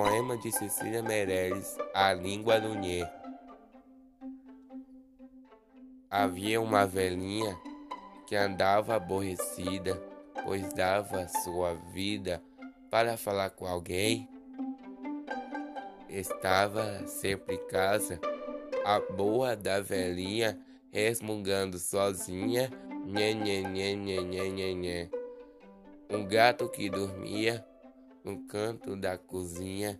poema de Cecília Meirelles, A Língua do Nhê. Havia uma velhinha que andava aborrecida, pois dava sua vida para falar com alguém. Estava sempre em casa, a boa da velhinha resmungando sozinha, nhê, nhê, nhê, nhê, nhê, nhê. Um gato que dormia no canto da cozinha,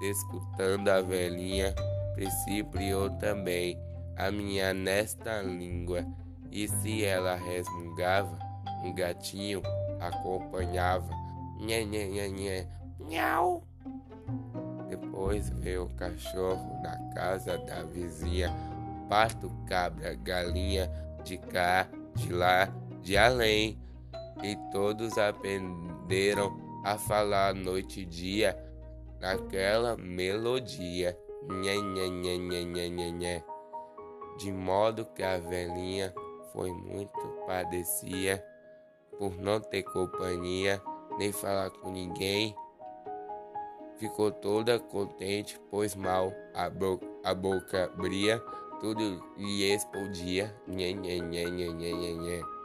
escutando a velhinha, principiou também a minha nesta língua. E se ela resmungava, um gatinho acompanhava. Nhê, nhê, nhê, nhê, nhau. Depois veio o cachorro na casa da vizinha, pato, cabra, galinha, de cá, de lá, de além. E todos aprenderam a falar noite e dia naquela melodia. Nhê, nhê, nhê, nhê, nhê, nhê, nhê. De modo que a velhinha foi muito padecia por não ter companhia nem falar com ninguém. Ficou toda contente, pois mal a, bo a boca abria, tudo lhe explodia. Nhê, nhê, nhê, nhê, nhê, nhê, nhê.